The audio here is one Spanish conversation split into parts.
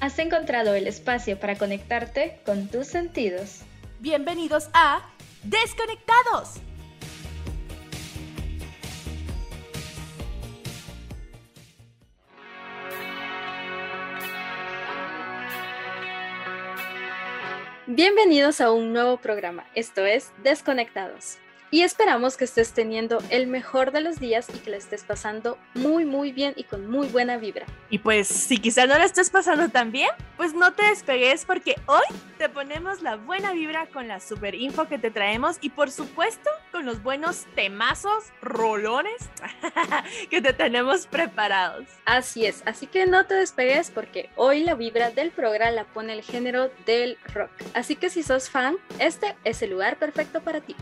Has encontrado el espacio para conectarte con tus sentidos. Bienvenidos a Desconectados. Bienvenidos a un nuevo programa, esto es Desconectados y esperamos que estés teniendo el mejor de los días y que la estés pasando muy muy bien y con muy buena vibra. Y pues si quizá no la estés pasando tan bien, pues no te despegues porque hoy te ponemos la buena vibra con la super info que te traemos y por supuesto con los buenos temazos, rolones que te tenemos preparados. Así es, así que no te despegues porque hoy la vibra del programa la pone el género del rock. Así que si sos fan, este es el lugar perfecto para ti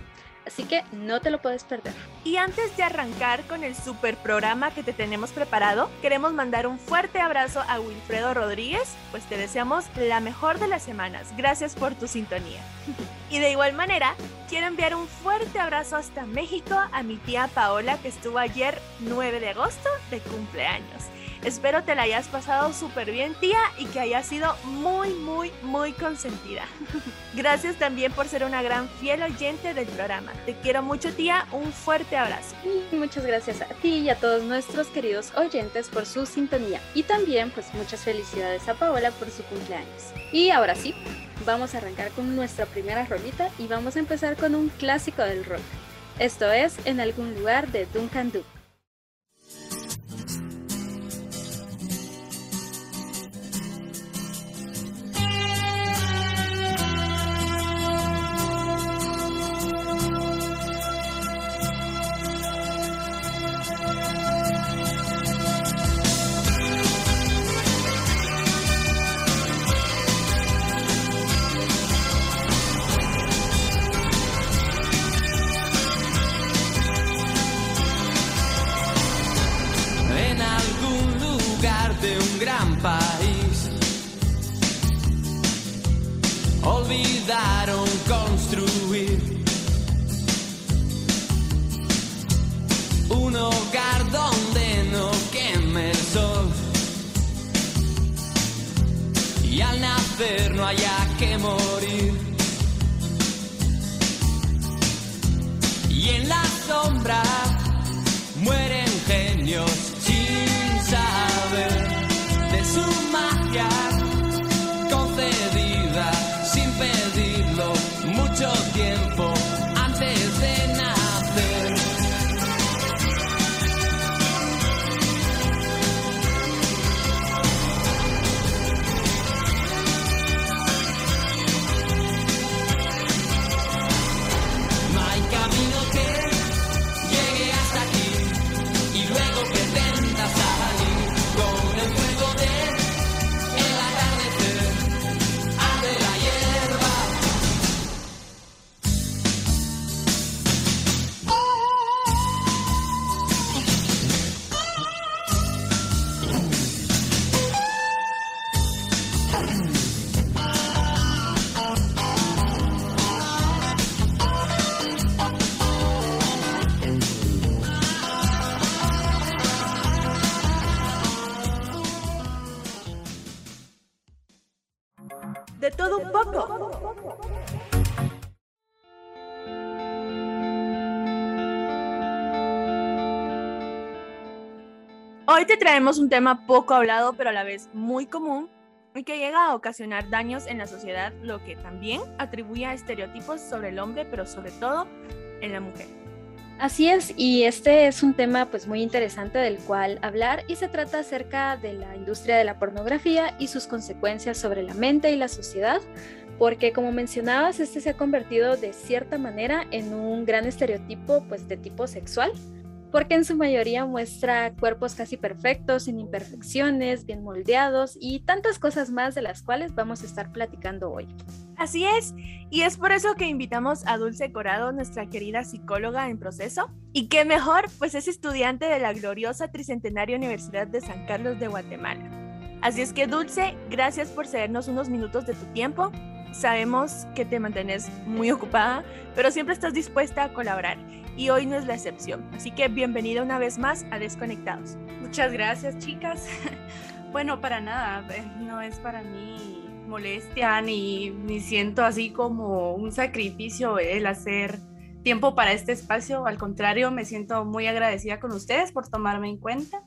así que no te lo puedes perder. Y antes de arrancar con el super programa que te tenemos preparado, queremos mandar un fuerte abrazo a Wilfredo Rodríguez, pues te deseamos la mejor de las semanas. Gracias por tu sintonía. y de igual manera, quiero enviar un fuerte abrazo hasta México a mi tía Paola que estuvo ayer 9 de agosto de cumpleaños. Espero te la hayas pasado súper bien, tía, y que hayas sido muy, muy, muy consentida. Gracias también por ser una gran fiel oyente del programa. Te quiero mucho, tía. Un fuerte abrazo. Muchas gracias a ti y a todos nuestros queridos oyentes por su sintonía. Y también, pues, muchas felicidades a Paola por su cumpleaños. Y ahora sí, vamos a arrancar con nuestra primera rolita y vamos a empezar con un clásico del rock. Esto es En algún lugar de Duncan Duke. No Hoy te traemos un tema poco hablado, pero a la vez muy común y que llega a ocasionar daños en la sociedad, lo que también atribuye a estereotipos sobre el hombre, pero sobre todo en la mujer. Así es, y este es un tema pues muy interesante del cual hablar y se trata acerca de la industria de la pornografía y sus consecuencias sobre la mente y la sociedad, porque como mencionabas, este se ha convertido de cierta manera en un gran estereotipo pues de tipo sexual porque en su mayoría muestra cuerpos casi perfectos, sin imperfecciones, bien moldeados y tantas cosas más de las cuales vamos a estar platicando hoy. Así es, y es por eso que invitamos a Dulce Corado, nuestra querida psicóloga en proceso, y que mejor, pues es estudiante de la gloriosa Tricentenaria Universidad de San Carlos de Guatemala. Así es que Dulce, gracias por cedernos unos minutos de tu tiempo. Sabemos que te mantienes muy ocupada, pero siempre estás dispuesta a colaborar y hoy no es la excepción. Así que bienvenida una vez más a Desconectados. Muchas gracias, chicas. Bueno, para nada, eh, no es para mí molestia ni, ni siento así como un sacrificio el hacer tiempo para este espacio, al contrario, me siento muy agradecida con ustedes por tomarme en cuenta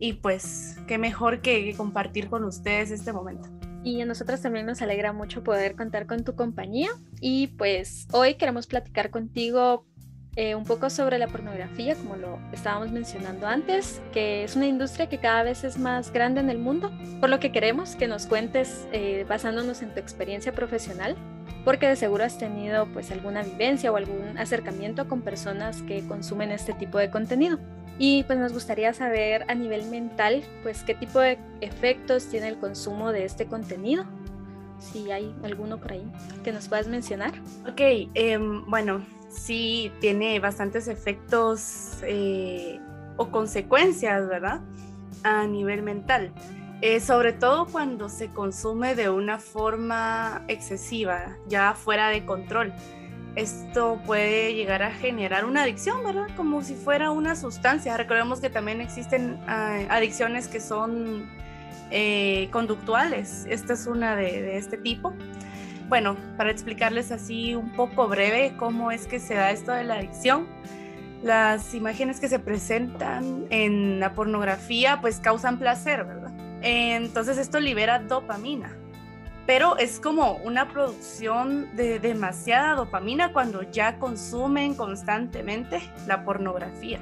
y pues qué mejor que compartir con ustedes este momento. Y a nosotros también nos alegra mucho poder contar con tu compañía y pues hoy queremos platicar contigo eh, un poco sobre la pornografía, como lo estábamos mencionando antes, que es una industria que cada vez es más grande en el mundo, por lo que queremos que nos cuentes eh, basándonos en tu experiencia profesional, porque de seguro has tenido pues alguna vivencia o algún acercamiento con personas que consumen este tipo de contenido. Y pues nos gustaría saber a nivel mental, pues qué tipo de efectos tiene el consumo de este contenido. Si hay alguno por ahí que nos puedas mencionar. Ok, em, bueno, sí tiene bastantes efectos eh, o consecuencias, ¿verdad? A nivel mental. Eh, sobre todo cuando se consume de una forma excesiva, ya fuera de control. Esto puede llegar a generar una adicción, ¿verdad? Como si fuera una sustancia. Recordemos que también existen eh, adicciones que son conductuales. Esta es una de este tipo bueno, para explicarles así un poco breve cómo es que se da esto de la adicción, las imágenes que se presentan en la pornografía pues causan placer, ¿verdad? Entonces esto libera dopamina, pero es como una producción de demasiada dopamina cuando ya consumen constantemente la pornografía.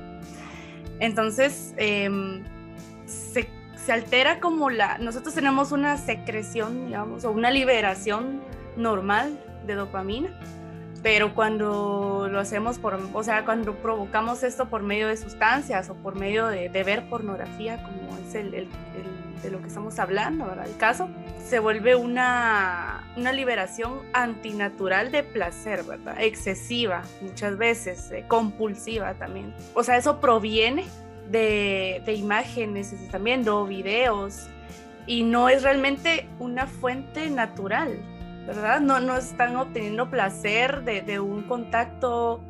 Entonces em, se, se altera como la, nosotros tenemos una secreción, digamos, o una liberación normal de dopamina, pero cuando lo hacemos por, o sea, cuando provocamos esto por medio de sustancias o por medio de, ver pornografía, como es el, de lo que estamos hablando, ¿verdad? El caso, se vuelve una, una liberación antinatural de placer, ¿verdad? Excesiva muchas veces, eh, compulsiva también. O sea, eso proviene de, de imágenes también, o videos, y no es realmente una fuente natural ¿verdad? No, no están obteniendo placer de, un contacto,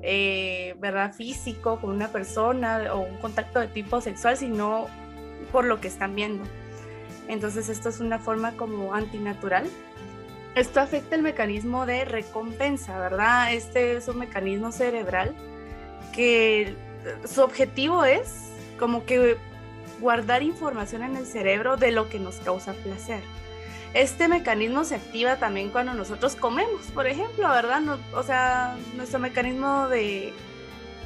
eh, ¿verdad? Físico con una persona o un contacto de tipo sexual, sino por lo que están viendo. Entonces esto es una forma como antinatural. Esto afecta el mecanismo de recompensa, ¿verdad? Este es un mecanismo cerebral que su objetivo es como que guardar información en el cerebro de lo que nos causa placer. Este mecanismo se activa también cuando nosotros comemos, por ejemplo, ¿verdad? o sea, nuestro mecanismo de,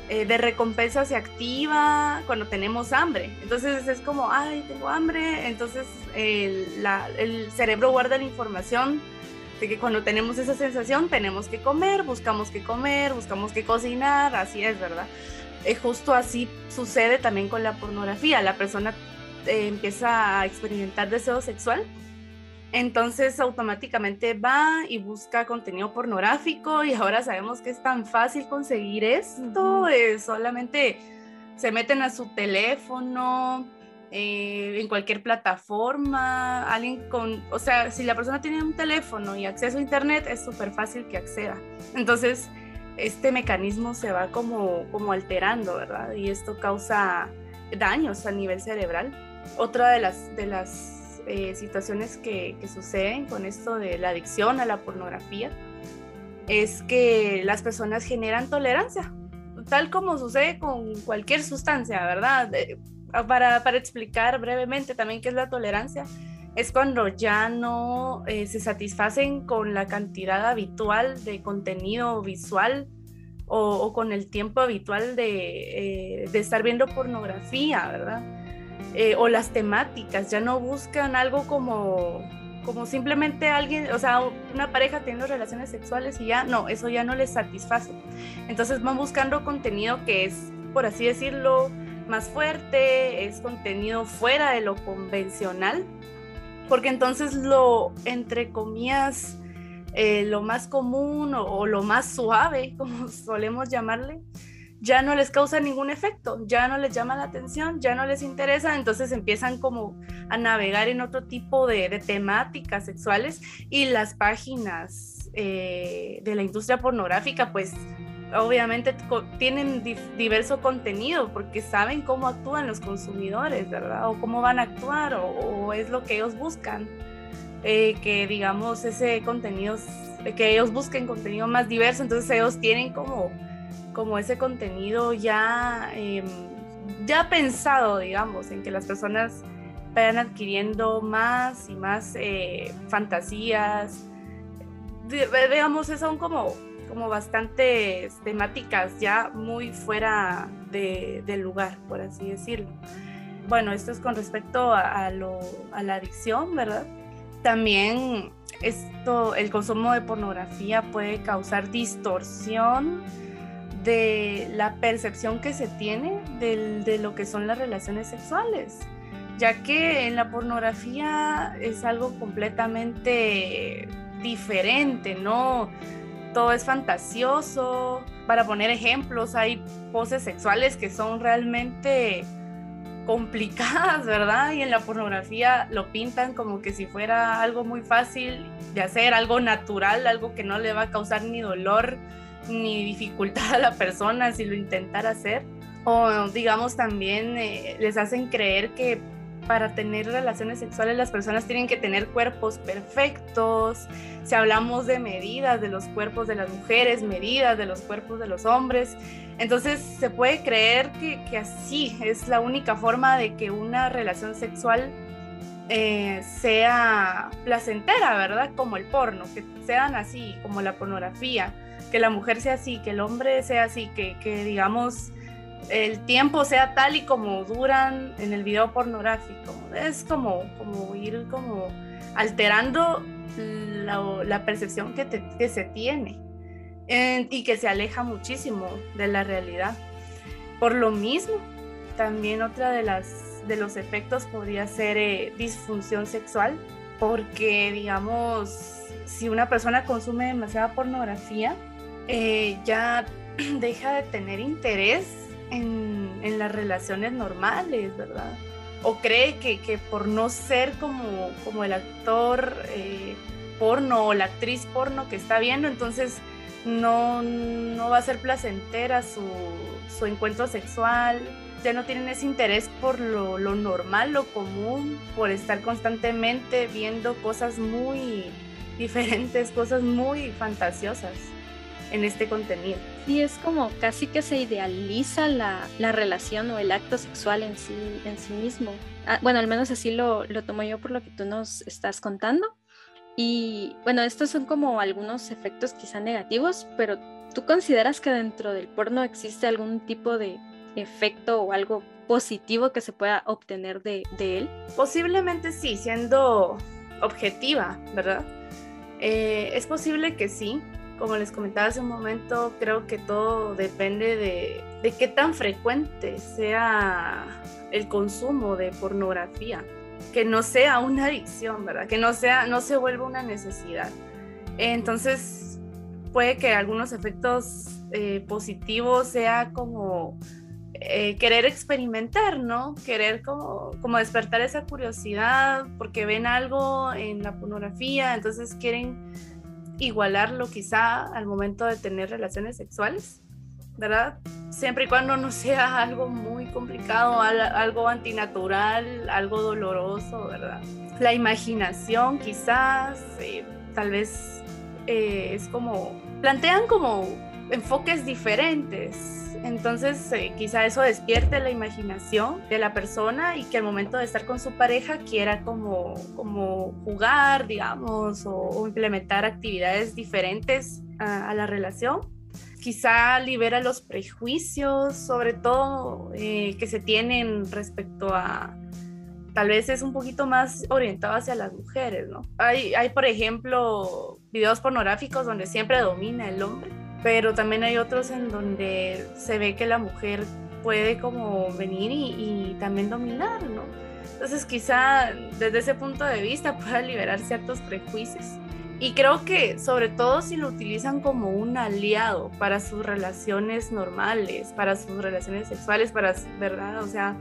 eh, de recompensa se activa cuando tenemos hambre. Entonces es como, ay, tengo hambre. Entonces el, el cerebro guarda la información de que cuando tenemos esa sensación tenemos que comer, buscamos que comer, buscamos que cocinar, así es, ¿verdad? Eh, justo así sucede también con la pornografía. La persona eh, empieza a experimentar deseo sexual entonces automáticamente va y busca contenido pornográfico y ahora sabemos que es tan fácil conseguir esto, eh, solamente se meten a su teléfono, eh, en cualquier plataforma, alguien con, o sea, si la persona tiene un teléfono y acceso a internet, es súper fácil que acceda. Entonces, este mecanismo se va como, como alterando, ¿verdad? Y esto causa daños a nivel cerebral. Otra de las, de las eh, situaciones que, suceden con esto de la adicción a la pornografía es que las personas generan tolerancia, tal como sucede con cualquier sustancia, ¿verdad? para, explicar brevemente también qué es la tolerancia, es cuando ya no eh, se satisfacen con la cantidad habitual de contenido visual o, con el tiempo habitual de, eh, de estar viendo pornografía, ¿verdad? Eh, o las temáticas, ya no buscan algo como, como simplemente alguien, o sea, una pareja teniendo relaciones sexuales y ya, no, eso ya no les satisface. Entonces van buscando contenido que es, por así decirlo, más fuerte, es contenido fuera de lo convencional, porque entonces lo, entre comillas, eh, lo más común o, lo más suave, como solemos llamarle, ya no les causa ningún efecto, ya no les llama la atención, ya no les interesa, entonces empiezan como a navegar en otro tipo de, temáticas sexuales y las páginas eh, de la industria pornográfica pues obviamente tienen diverso contenido porque saben cómo actúan los consumidores, ¿verdad? O cómo van a actuar o, es lo que ellos buscan. Eh, que digamos ese contenido, que ellos busquen contenido más diverso, entonces ellos tienen como, como ese contenido ya, em, ya pensado, digamos, en que las personas vayan adquiriendo más y más eh, fantasías. Digamos, son como como bastantes temáticas ya muy fuera de, del lugar, por así decirlo. Bueno, esto es con respecto a, lo, a la adicción, ¿verdad? También esto, el consumo de pornografía puede causar distorsión de la percepción que se tiene de lo que son las relaciones sexuales, ya que en la pornografía es algo completamente diferente, ¿no? todo es fantasioso. Para poner ejemplos, hay poses sexuales que son realmente complicadas, ¿verdad? Y en la pornografía lo pintan como que si fuera algo muy fácil de hacer, algo natural, algo que no le va a causar ni dolor ni dificultad a la persona si lo intentara hacer. O digamos también eh, les hacen creer que para tener relaciones sexuales las personas tienen que tener cuerpos perfectos. Si hablamos de medidas de los cuerpos de las mujeres, medidas de los cuerpos de los hombres, entonces se puede creer que, así es la única forma de que una relación sexual eh, sea placentera, ¿verdad? Como el porno, que sean así, como la pornografía, que la mujer sea así, que el hombre sea así, que, que digamos el tiempo sea tal y como duran en el video pornográfico. Es como, como ir como alterando la, percepción que, se tiene y que se aleja muchísimo de la realidad. Por lo mismo, también otra de las de los efectos podría ser eh, disfunción sexual, porque digamos, si una persona consume demasiada pornografía, eh, ya deja de tener interés en, las relaciones normales, ¿verdad? O cree que, por no ser como, el actor eh, porno o la actriz porno que está viendo, entonces no, no va a ser placentera su, su, encuentro sexual, ya no tienen ese interés por lo normal, lo común, por estar constantemente viendo cosas muy diferentes, cosas muy fantasiosas en este contenido. Y es como casi que se idealiza la, la relación o el acto sexual en sí, en sí mismo. Ah, bueno, al menos así lo, lo tomo yo por lo que tú nos estás contando. Y bueno, estos son como algunos efectos quizá negativos, pero ¿tú consideras que dentro del porno existe algún tipo de efecto o algo positivo que se pueda obtener de, de él? Posiblemente sí, siendo objetiva, ¿verdad? Eh, es posible que sí, como les comentaba hace un momento, creo que todo depende de, de qué tan frecuente sea el consumo de pornografía, que no sea una adicción, ¿verdad? Que no, sea, no se vuelva una necesidad. Entonces, puede que algunos efectos eh, positivos sea como eh, querer experimentar, ¿no? Querer como, como despertar esa curiosidad porque ven algo en la pornografía, entonces quieren igualarlo quizá al momento de tener relaciones sexuales, ¿verdad? Siempre y cuando no sea algo muy complicado, algo antinatural, algo doloroso, ¿verdad? La imaginación quizás, eh, tal vez eh, es como, plantean como enfoques diferentes entonces, eh, quizá eso despierte la imaginación de la persona y que al momento de estar con su pareja quiera como, como jugar, digamos, o, implementar actividades diferentes a, la relación. Quizá libera los prejuicios, sobre todo eh, que se tienen respecto a, tal vez es un poquito más orientado hacia las mujeres, ¿no? Hay, hay, por ejemplo, videos pornográficos donde siempre domina el hombre pero también hay otros en donde se ve que la mujer puede como venir y, también dominar, ¿no? Entonces quizá desde ese punto de vista pueda liberar ciertos prejuicios. Y creo que sobre todo si lo utilizan como un aliado para sus relaciones normales, para sus relaciones sexuales, para, ¿verdad? O sea,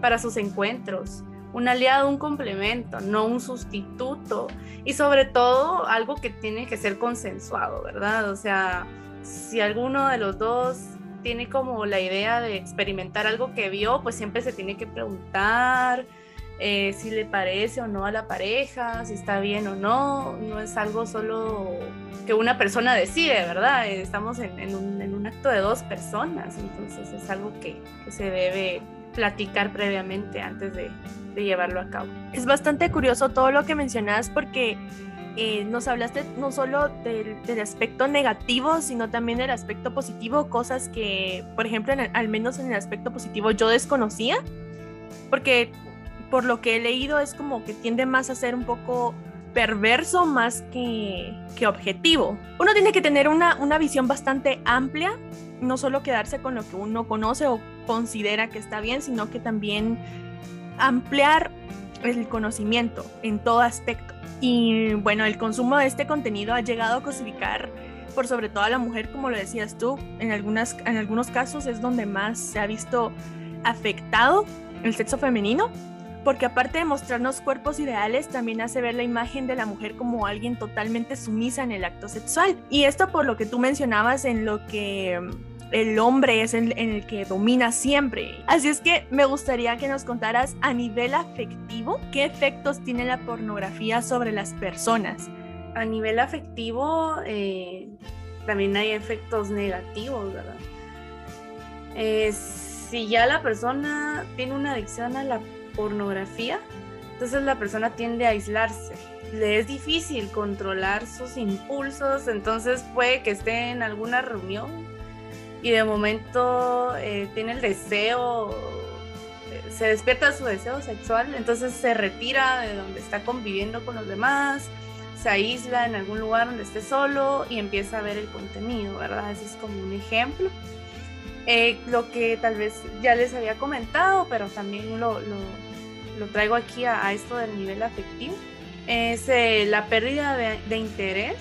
para sus encuentros. Un aliado, un complemento, no un sustituto. Y sobre todo algo que tiene que ser consensuado, ¿verdad? O sea, si alguno de los dos tiene como la idea de experimentar algo que vio, pues siempre se tiene que preguntar eh, si le parece o no a la pareja, si está bien o no. No es algo solo que una persona decide, ¿verdad? Estamos en, un, acto de dos personas, entonces es algo que, se debe platicar previamente antes de, llevarlo a cabo. Es bastante curioso todo lo que mencionas porque eh, nos hablaste no solo del, aspecto negativo, sino también del aspecto positivo, cosas que, por ejemplo, al menos en el aspecto positivo yo desconocía, porque por lo que he leído es como que tiende más a ser un poco perverso más que, que objetivo. Uno tiene que tener una, una visión bastante amplia, no solo quedarse con lo que uno conoce o considera que está bien, sino que también ampliar el conocimiento en todo aspecto. Y bueno, el consumo de este contenido ha llegado a cosificar por sobre todo a la mujer, como lo decías tú, en, algunas, en algunos casos es donde más se ha visto afectado el sexo femenino, porque aparte de mostrarnos cuerpos ideales, también hace ver la imagen de la mujer como alguien totalmente sumisa en el acto sexual. Y esto por lo que tú mencionabas en lo que el hombre es en, el que domina siempre. Así es que me gustaría que nos contaras a nivel afectivo qué efectos tiene la pornografía sobre las personas. A nivel afectivo eh, también hay efectos negativos, ¿verdad? Eh, si ya la persona tiene una adicción a la pornografía, entonces la persona tiende a aislarse. Le es difícil controlar sus impulsos, entonces puede que esté en alguna reunión y de momento eh, tiene el deseo, eh, se despierta su deseo sexual, entonces se retira de donde está conviviendo con los demás, se aísla en algún lugar donde esté solo y empieza a ver el contenido, ¿verdad? Ese es como un ejemplo. Eh, lo que tal vez ya les había comentado, pero también lo, lo, traigo aquí a, esto del nivel afectivo, es la pérdida de, de, interés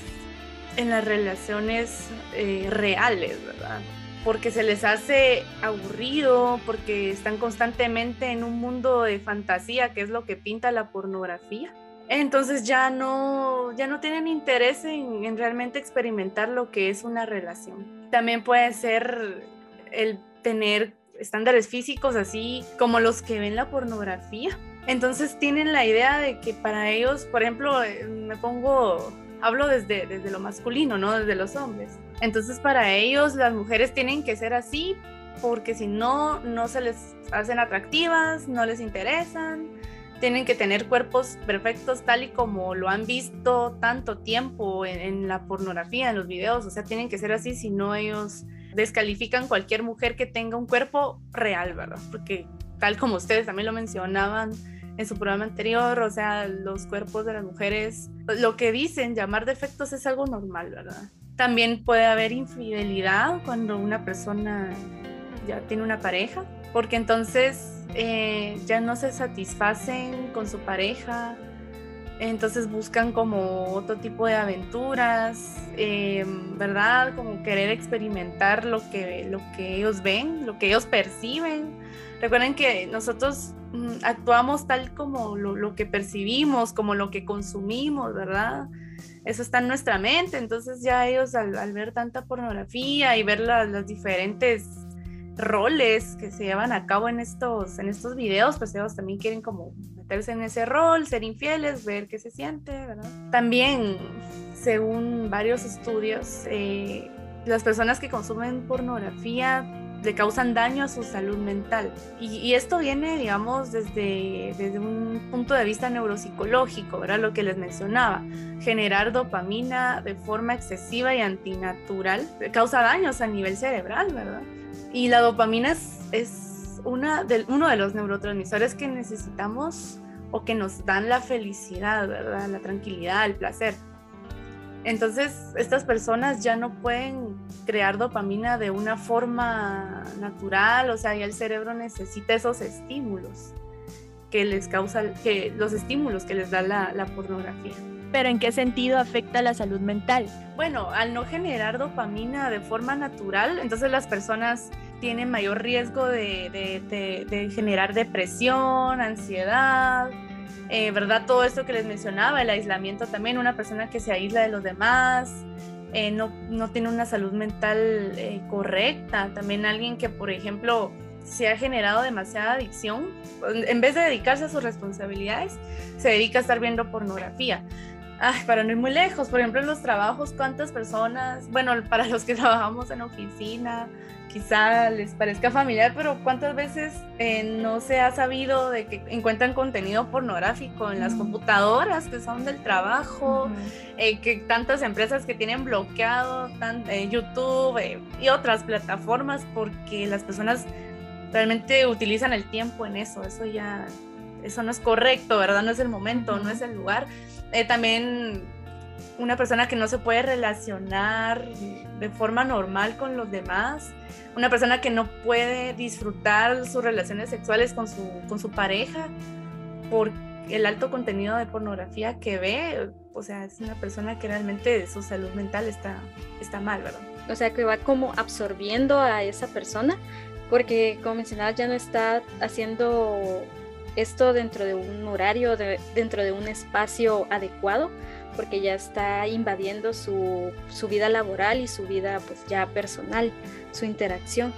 en las relaciones reales, ¿verdad? Porque se les hace aburrido, porque están constantemente en un mundo de fantasía, que es lo que pinta la pornografía. Entonces ya no, ya no tienen interés en, realmente experimentar lo que es una relación. También puede ser el tener estándares físicos así como los que ven la pornografía. Entonces tienen la idea de que para ellos, por ejemplo, eh, me pongo, hablo desde, desde lo masculino, no desde los hombres entonces para ellos las mujeres tienen que ser así porque si no, no se les hacen atractivas, no les interesan, tienen que tener cuerpos perfectos tal y como lo han visto tanto tiempo en, la pornografía, en los videos, o sea, tienen que ser así, si no ellos descalifican cualquier mujer que tenga un cuerpo real, ¿verdad? Porque tal como ustedes también lo mencionaban en su programa anterior, o sea, los cuerpos de las mujeres, lo que dicen llamar defectos es algo normal, ¿verdad? También puede haber infidelidad cuando una persona ya tiene una pareja, porque entonces eh, ya no se satisfacen con su pareja, entonces buscan como otro tipo de aventuras, eh, ¿verdad? Como querer experimentar lo que, lo que ellos ven, lo que ellos perciben. Recuerden que nosotros mm, actuamos tal como lo, lo que percibimos, como lo que consumimos, ¿verdad? Eso está en nuestra mente, entonces ya ellos al, ver tanta pornografía y ver las diferentes roles que se llevan a cabo en estos, en estos videos, pues ellos también quieren como meterse en ese rol, ser infieles, ver qué se siente, ¿verdad? También, según varios estudios, eh, las personas que consumen pornografía le causan daño a su salud mental. Y, esto viene, digamos, desde, desde un punto de vista neuropsicológico, ¿verdad? Lo que les mencionaba, generar dopamina de forma excesiva y antinatural causa daños a nivel cerebral, ¿verdad? Y la dopamina es, es una de, uno de los neurotransmisores que necesitamos o que nos dan la felicidad, ¿verdad? La tranquilidad, el placer. Entonces, estas personas ya no pueden crear dopamina de una forma natural, o sea, ya el cerebro necesita esos estímulos que les causa, que los estímulos que les da la, pornografía. Pero ¿en qué sentido afecta la salud mental? Bueno, al no generar dopamina de forma natural, entonces las personas tienen mayor riesgo de generar depresión, ansiedad, eh, ¿verdad? Todo esto que les mencionaba, el aislamiento también, una persona que se aísla de los demás, eh, no, no, tiene una salud mental eh, correcta. También alguien que, por ejemplo, se ha generado demasiada adicción, en vez de dedicarse a sus responsabilidades, se dedica a estar viendo pornografía. Ay, para no ir muy lejos, por ejemplo, en los trabajos, ¿cuántas personas, bueno, para los que trabajamos en oficina, quizá les parezca familiar, pero ¿cuántas veces eh, no se ha sabido de que encuentran contenido pornográfico en las computadoras que son del trabajo, eh, que tantas empresas que tienen bloqueado tan, eh, YouTube y otras plataformas porque las personas realmente utilizan el tiempo en eso, eso ya, eso no es correcto, ¿verdad? No es el momento, no es el lugar. también una persona que no se puede relacionar de forma normal con los demás, una persona que no puede disfrutar sus relaciones sexuales con su, con su pareja por el alto contenido de pornografía que ve, o sea, es una persona que realmente su salud mental está, está mal, ¿verdad? O sea, que va como absorbiendo a esa persona, porque como mencionabas, ya no está haciendo esto dentro de un horario, dentro de un espacio adecuado, porque ya está invadiendo su, su, vida laboral y su vida pues ya personal, su interacción.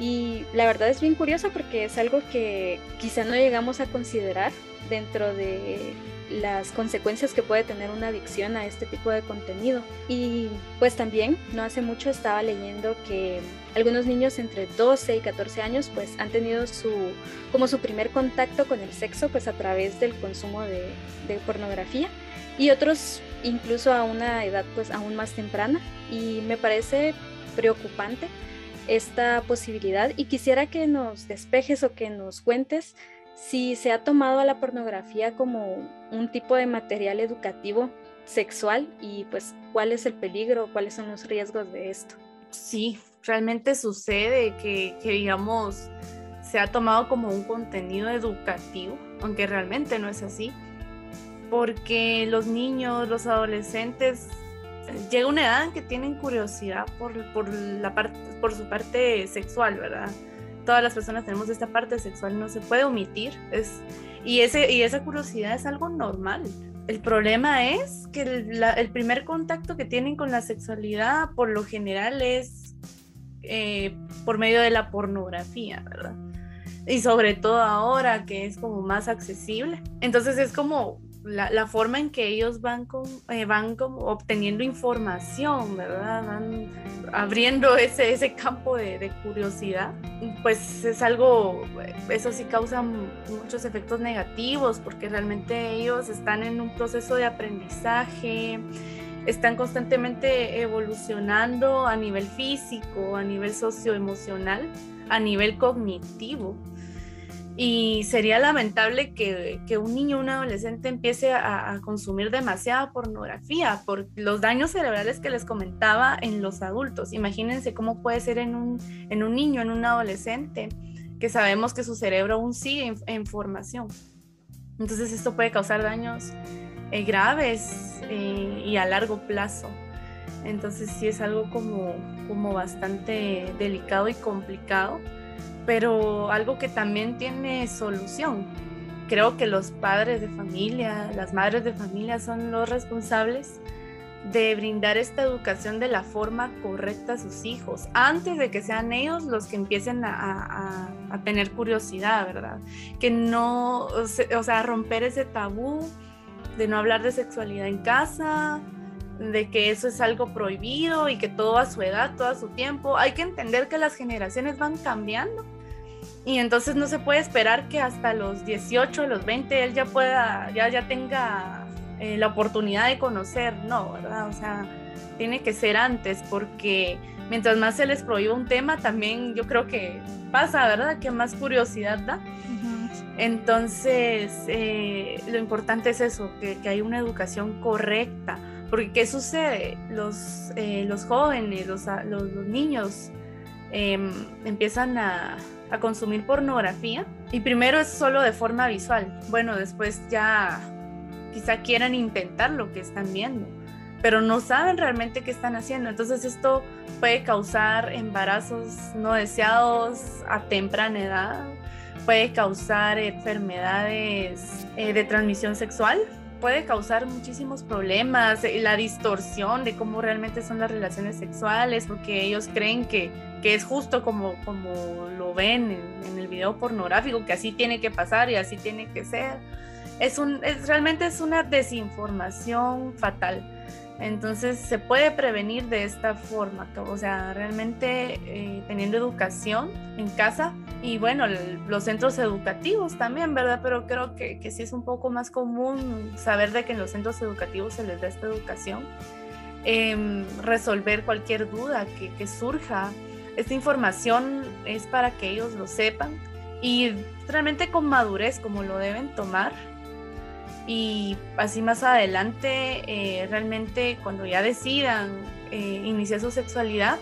Y la verdad es bien curioso porque es algo que quizá no llegamos a considerar dentro de las consecuencias que puede tener una adicción a este tipo de contenido. Y pues también no hace mucho estaba leyendo que algunos niños entre 12 y 14 años pues han tenido su como su primer contacto con el sexo pues a través del consumo de, de pornografía. Y otros incluso a una edad pues aún más temprana. Y me parece preocupante esta posibilidad. Y quisiera que nos despejes o que nos cuentes si se ha tomado a la pornografía como un tipo de material educativo sexual y pues cuál es el peligro, cuáles son los riesgos de esto. Sí, realmente sucede que, que digamos se ha tomado como un contenido educativo, aunque realmente no es así porque los niños, los adolescentes, llega una edad en que tienen curiosidad por, por, la parte, por su parte sexual, ¿verdad? Todas las personas tenemos esta parte sexual, no se puede omitir, es, y, ese, y esa curiosidad es algo normal. El problema es que el, primer contacto que tienen con la sexualidad por lo general es eh, por medio de la pornografía, ¿verdad? Y sobre todo ahora que es como más accesible. Entonces es como la, forma en que ellos van, con, eh, van como obteniendo información, ¿verdad? Van abriendo ese, ese campo de, curiosidad, pues es algo, eso sí causa muchos efectos negativos porque realmente ellos están en un proceso de aprendizaje, están constantemente evolucionando a nivel físico, a nivel socioemocional, a nivel cognitivo. Y sería lamentable que, un niño un adolescente empiece a, consumir demasiada pornografía por los daños cerebrales que les comentaba en los adultos. Imagínense cómo puede ser en un, en un niño, en un adolescente, que sabemos que su cerebro aún sigue en, formación. Entonces esto puede causar daños eh, graves eh, y a largo plazo. Entonces sí es algo como bastante delicado y complicado pero algo que también tiene solución. Creo que los padres de familia, las madres de familia son los responsables de brindar esta educación de la forma correcta a sus hijos, antes de que sean ellos los que empiecen a, tener curiosidad, ¿verdad? Que no, o sea, romper ese tabú de no hablar de sexualidad en casa, de que eso es algo prohibido y que todo a su edad, todo a su tiempo. Hay que entender que las generaciones van cambiando y entonces no se puede esperar que hasta los 18, los 20 él ya pueda, ya, ya tenga eh, la oportunidad de conocer, no, ¿verdad? O sea, tiene que ser antes porque mientras más se les prohíba un tema, también yo creo que pasa, ¿verdad? Que más curiosidad da. Entonces, eh, lo importante es eso, que, que hay una educación correcta porque ¿qué sucede? Los, eh, los jóvenes, los, los, niños em, empiezan a, a, consumir pornografía y primero es solo de forma visual. Bueno, después ya quizá quieran intentar lo que están viendo, pero no saben realmente qué están haciendo. Entonces esto puede causar embarazos no deseados a temprana edad, puede causar enfermedades eh, de transmisión sexual puede causar muchísimos problemas, eh, la distorsión de cómo realmente son las relaciones sexuales, porque ellos creen que, que es justo como, como lo ven en, el video pornográfico, que así tiene que pasar y así tiene que ser. Es un, realmente es una desinformación fatal. Entonces se puede prevenir de esta forma, o sea, realmente eh, teniendo educación en casa y bueno, los centros educativos también, ¿verdad? Pero creo que, que, sí es un poco más común saber de que en los centros educativos se les da esta educación, eh, resolver cualquier duda que surja. Esta información es para que ellos lo sepan y realmente con madurez como lo deben tomar y así más adelante, eh, realmente cuando ya decidan eh, iniciar su sexualidad,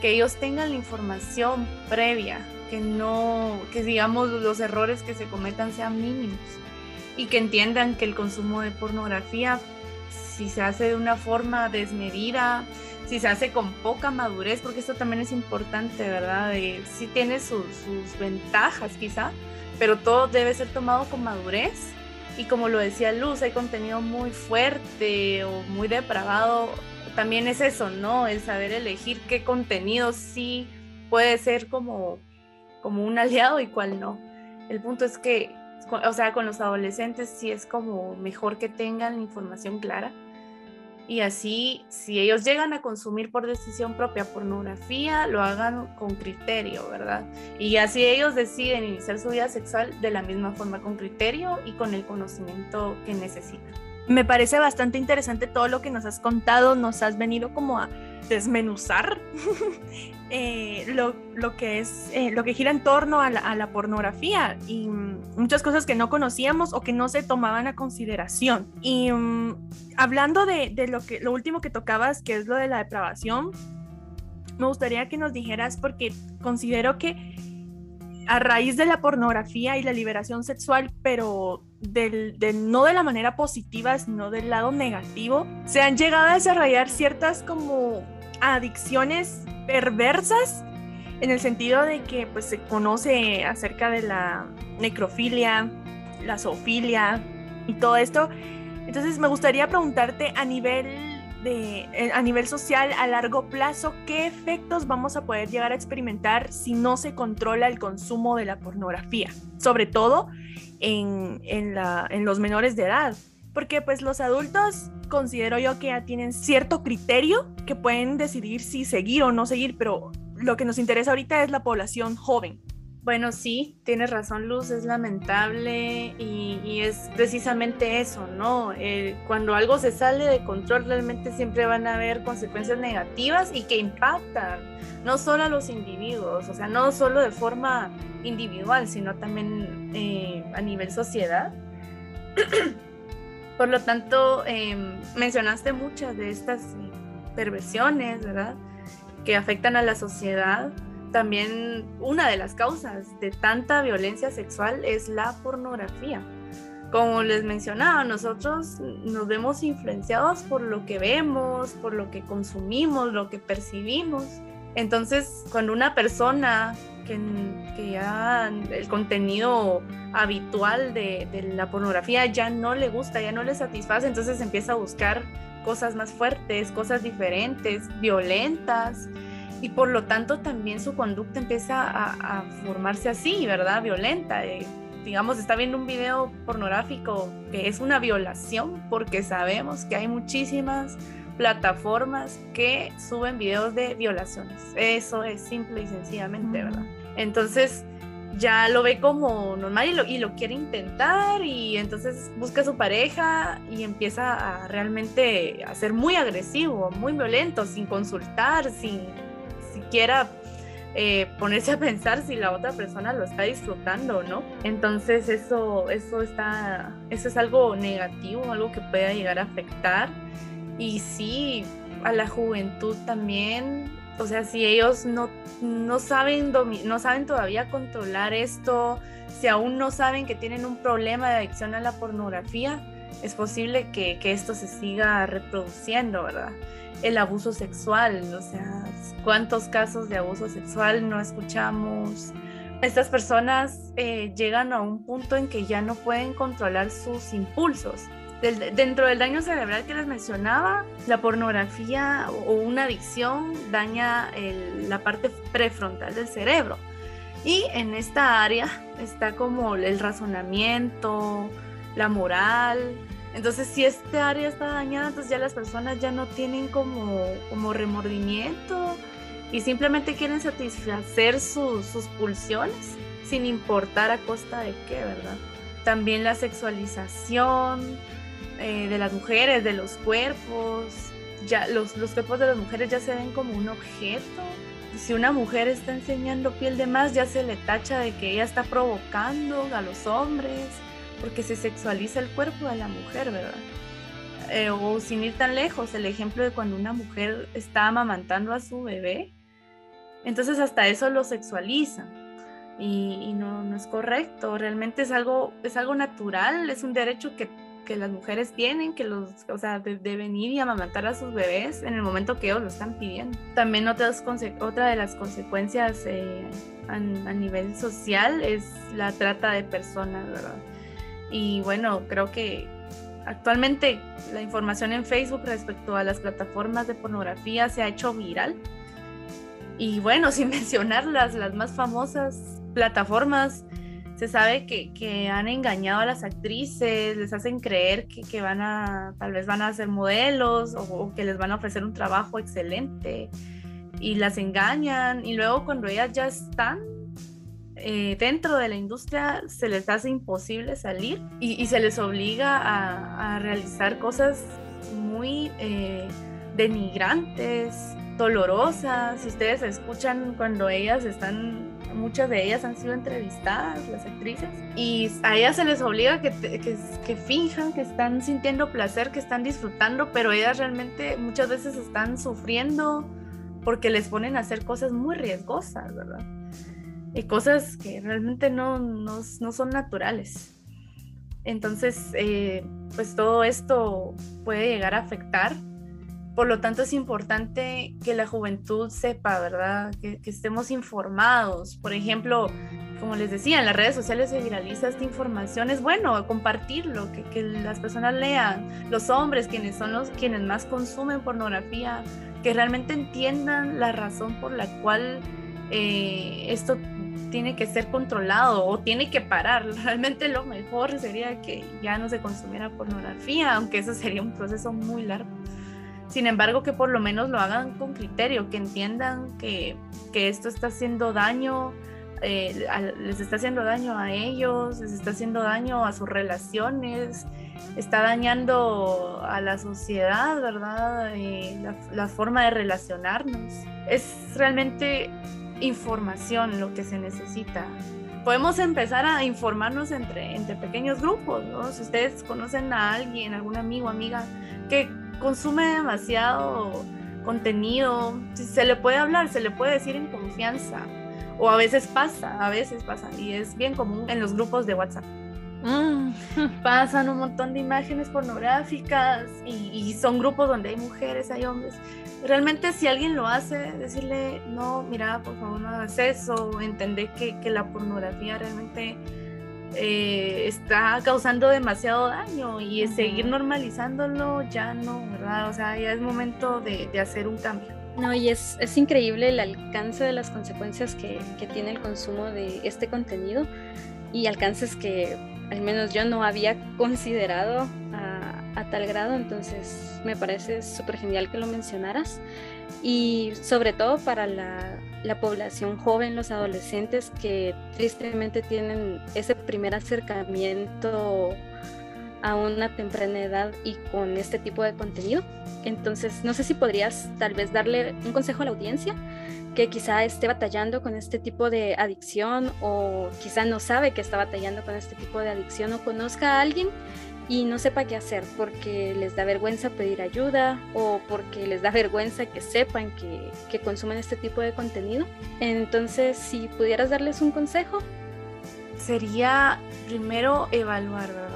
que ellos tengan la información previa, que no, que digamos los errores que se cometan sean mínimos y que entiendan que el consumo de pornografía, si se hace de una forma desmedida, si se hace con poca madurez, porque esto también es importante, ¿verdad? Sí tiene sus, sus ventajas quizá, pero todo debe ser tomado con madurez y como lo decía Luz, hay contenido muy fuerte o muy depravado. También es eso, ¿no? El saber elegir qué contenido sí puede ser como, como un aliado y cuál no. El punto es que, o sea, con los adolescentes sí es como mejor que tengan información clara y así si ellos llegan a consumir por decisión propia pornografía, lo hagan con criterio, ¿verdad? Y así ellos deciden iniciar su vida sexual de la misma forma, con criterio y con el conocimiento que necesitan. Me parece bastante interesante todo lo que nos has contado, nos has venido como a desmenuzar eh, lo, que es eh, lo que gira en torno a la, pornografía y muchas cosas que no conocíamos o que no se tomaban a consideración. Y um, hablando de, de, lo que lo último que tocabas, que es lo de la depravación, me gustaría que nos dijeras porque considero que a raíz de la pornografía y la liberación sexual, pero del, no de la manera positiva, sino del lado negativo, se han llegado a desarrollar ciertas como adicciones perversas en el sentido de que pues se conoce acerca de la necrofilia, la zoofilia y todo esto. Entonces me gustaría preguntarte a nivel de eh, a nivel social a largo plazo qué efectos vamos a poder llegar a experimentar si no se controla el consumo de la pornografía, sobre todo en, en, la, en los menores de edad porque pues los adultos considero yo que ya tienen cierto criterio que pueden decidir si seguir o no seguir, pero lo que nos interesa ahorita es la población joven. Bueno, sí, tienes razón, Luz, es lamentable y, es precisamente eso, ¿no? Eh, cuando algo se sale de control, realmente siempre van a haber consecuencias negativas y que impactan no solo a los individuos, o sea, no solo de forma individual, sino también eh, a nivel sociedad. Por lo tanto, eh, mencionaste muchas de estas perversiones, ¿verdad? Que afectan a la sociedad. También una de las causas de tanta violencia sexual es la pornografía. Como les mencionaba, nosotros nos vemos influenciados por lo que vemos, por lo que consumimos, lo que percibimos. Entonces, cuando una persona que, que ya el contenido habitual de, de, la pornografía ya no le gusta, ya no le satisface, entonces empieza a buscar cosas más fuertes, cosas diferentes, violentas, y por lo tanto también su conducta empieza a, a formarse así, ¿verdad? Violenta. Eh, digamos, está viendo un video pornográfico que es una violación, porque sabemos que hay muchísimas plataformas que suben videos de violaciones. Eso es simple y sencillamente, ¿verdad? Entonces ya lo ve como normal y lo, y lo quiere intentar y entonces busca a su pareja y empieza a realmente a ser muy agresivo, muy violento, sin consultar, sin siquiera eh, ponerse a pensar si la otra persona lo está disfrutando o no. Entonces eso, eso, está, eso es algo negativo, algo que pueda llegar a afectar. Y sí, a la juventud también o sea, si ellos no, no, saben, no saben todavía controlar esto, si aún no saben que tienen un problema de adicción a la pornografía, es posible que, que esto se siga reproduciendo, ¿verdad? El abuso sexual, o sea, ¿cuántos casos de abuso sexual no escuchamos? Estas personas eh, llegan a un punto en que ya no pueden controlar sus impulsos dentro del daño cerebral que les mencionaba, la pornografía o una adicción daña la parte prefrontal del cerebro. Y en esta área está como el razonamiento, la moral. Entonces, si esta área está dañada, entonces ya las personas ya no tienen como, como remordimiento y simplemente quieren satisfacer sus pulsiones sin importar a costa de qué, ¿verdad? También la sexualización eh, de las mujeres, de los cuerpos. Ya, los, los cuerpos de las mujeres ya se ven como un objeto. Si una mujer está enseñando piel de más, ya se le tacha de que ella está provocando a los hombres, porque se sexualiza el cuerpo de la mujer, ¿verdad? Eh, o sin ir tan lejos, el ejemplo de cuando una mujer está amamantando a su bebé, entonces hasta eso lo sexualizan y, no, no, es correcto. Realmente es algo, es algo natural, es un derecho que, que las mujeres tienen, que los, o sea, de, venir y amamantar a sus bebés en el momento que ellos lo están pidiendo. También otras otra de las consecuencias eh, a, a, nivel social es la trata de personas, ¿verdad? Y bueno, creo que actualmente la información en Facebook respecto a las plataformas de pornografía se ha hecho viral. Y bueno, sin mencionar las, las más famosas plataformas se sabe que, han engañado a las actrices, les hacen creer que, van a, tal vez van a ser modelos o, que les van a ofrecer un trabajo excelente y las engañan y luego cuando ellas ya están eh, dentro de la industria se les hace imposible salir y, se les obliga a, realizar cosas muy eh, denigrantes, dolorosas. Si ustedes escuchan cuando ellas están muchas de ellas han sido entrevistadas, las actrices, y a ellas se les obliga que, que, que, finjan que están sintiendo placer, que están disfrutando, pero ellas realmente muchas veces están sufriendo porque les ponen a hacer cosas muy riesgosas, ¿verdad? Y cosas que realmente no, no, no son naturales. Entonces, eh, pues todo esto puede llegar a afectar por lo tanto, es importante que la juventud sepa, ¿verdad? Que, estemos informados. Por ejemplo, como les decía, en las redes sociales se viraliza esta información. Es bueno compartirlo, que, que las personas lean, los hombres, quienes son los quienes más consumen pornografía, que realmente entiendan la razón por la cual eh, esto tiene que ser controlado o tiene que parar. Realmente lo mejor sería que ya no se consumiera pornografía, aunque eso sería un proceso muy largo. Sin embargo, que por lo menos lo hagan con criterio, que entiendan que, esto está haciendo daño, eh, les está haciendo daño a ellos, les está haciendo daño a sus relaciones, está dañando a la sociedad, ¿verdad? Eh, la, forma de relacionarnos. Es realmente información lo que se necesita. Podemos empezar a informarnos entre, entre pequeños grupos, ¿no? Si ustedes conocen a alguien, algún amigo, amiga, que consume demasiado contenido, se le puede hablar, se le puede decir en confianza. O a veces pasa, a veces pasa. Y es bien común en los grupos de WhatsApp. Mm. Pasan un montón de imágenes pornográficas y, son grupos donde hay mujeres, hay hombres. Realmente si alguien lo hace, decirle, no, mira, por favor no hagas eso, entender que, que la pornografía realmente eh, está causando demasiado daño y seguir normalizándolo ya no, ¿verdad? O sea, ya es momento de, hacer un cambio. No, y es, es, increíble el alcance de las consecuencias que, que, tiene el consumo de este contenido y alcances que al menos yo no había considerado a, a tal grado, entonces me parece súper genial que lo mencionaras. Y sobre todo para la, la población joven, los adolescentes que tristemente tienen ese primer acercamiento a una temprana edad y con este tipo de contenido. Entonces, no sé si podrías tal vez darle un consejo a la audiencia que quizá esté batallando con este tipo de adicción o quizá no sabe que está batallando con este tipo de adicción o conozca a alguien y no sepa qué hacer porque les da vergüenza pedir ayuda o porque les da vergüenza que sepan que, que consumen este tipo de contenido. Entonces, si pudieras darles un consejo. Sería primero evaluar, ¿verdad?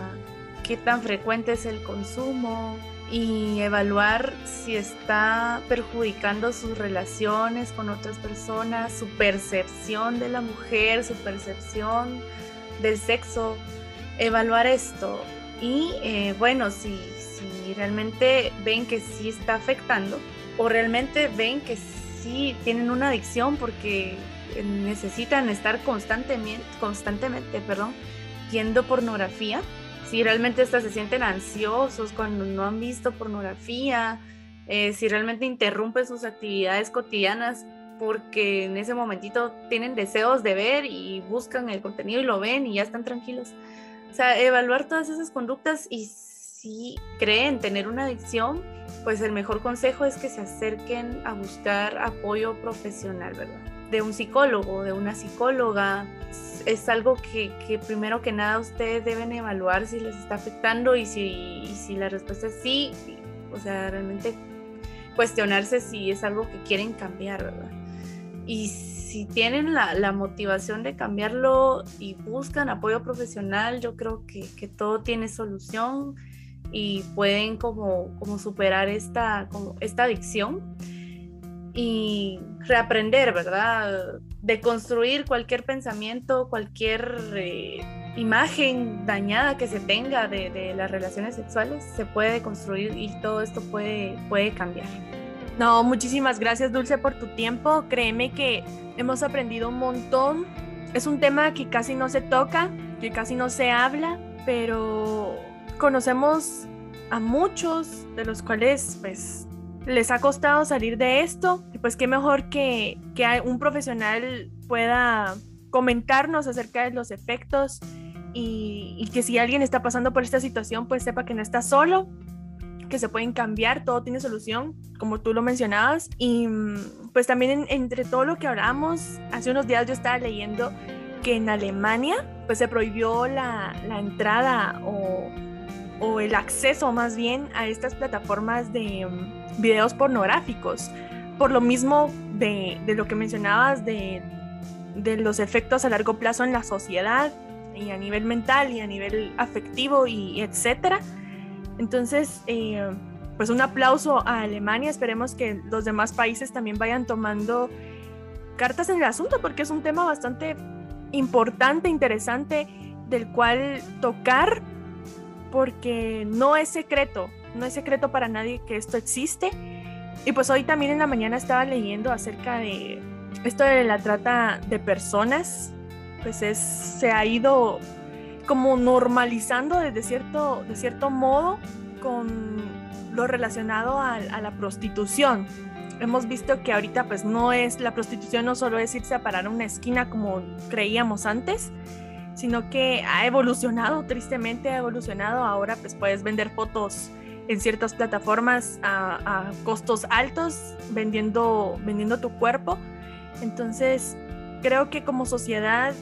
¿Qué tan frecuente es el consumo? Y evaluar si está perjudicando sus relaciones con otras personas, su percepción de la mujer, su percepción del sexo. Evaluar esto Y eh, bueno, si, si realmente ven que sí está afectando o realmente ven que sí tienen una adicción porque necesitan estar constantemente, constantemente perdón, viendo pornografía, si realmente hasta se sienten ansiosos cuando no han visto pornografía, eh, si realmente interrumpen sus actividades cotidianas porque en ese momentito tienen deseos de ver y buscan el contenido y lo ven y ya están tranquilos. O sea, evaluar todas esas conductas y si creen tener una adicción, pues el mejor consejo es que se acerquen a buscar apoyo profesional, ¿verdad? De un psicólogo, de una psicóloga. Es algo que, primero que nada ustedes deben evaluar si les está afectando y si, la respuesta es sí, o sea, realmente cuestionarse si es algo que quieren cambiar, ¿verdad? Y si tienen la, motivación de cambiarlo y buscan apoyo profesional, yo creo que, todo tiene solución y pueden como, como superar esta, esta adicción y reaprender, ¿verdad? De construir cualquier pensamiento, cualquier eh, imagen dañada que se tenga de, de, las relaciones sexuales, se puede construir y todo esto puede, puede cambiar. No, muchísimas gracias Dulce por tu tiempo. Créeme que hemos aprendido un montón. Es un tema que casi no se toca, que casi no se habla, pero conocemos a muchos de los cuales pues les ha costado salir de esto. Pues qué mejor que, que un profesional pueda comentarnos acerca de los efectos y, y, que si alguien está pasando por esta situación pues sepa que no está solo que se pueden cambiar, todo tiene solución, como tú lo mencionabas. Y mm, pues también entre todo lo que hablamos, hace unos días yo estaba leyendo que en Alemania pues se prohibió la, la entrada o, o, el acceso más bien a estas plataformas de mm, videos pornográficos. Por lo mismo de, de lo que mencionabas de, de los efectos a largo plazo en la sociedad y a nivel mental y a nivel afectivo y etcétera. Entonces, eh, pues un aplauso a Alemania. Esperemos que los demás países también vayan tomando cartas en el asunto porque es un tema bastante importante, interesante, del cual tocar porque no es secreto, no es secreto para nadie que esto existe. Y pues hoy también en la mañana estaba leyendo acerca de esto de la trata de personas, pues es, se ha ido como normalizando desde cierto, de cierto modo con lo relacionado a, la prostitución. Hemos visto que ahorita pues no es, la prostitución no solo es irse a parar a una esquina como creíamos antes, sino que ha evolucionado, tristemente ha evolucionado. Ahora pues puedes vender fotos en ciertas plataformas a, a costos altos, vendiendo, vendiendo tu cuerpo. Entonces creo que como sociedad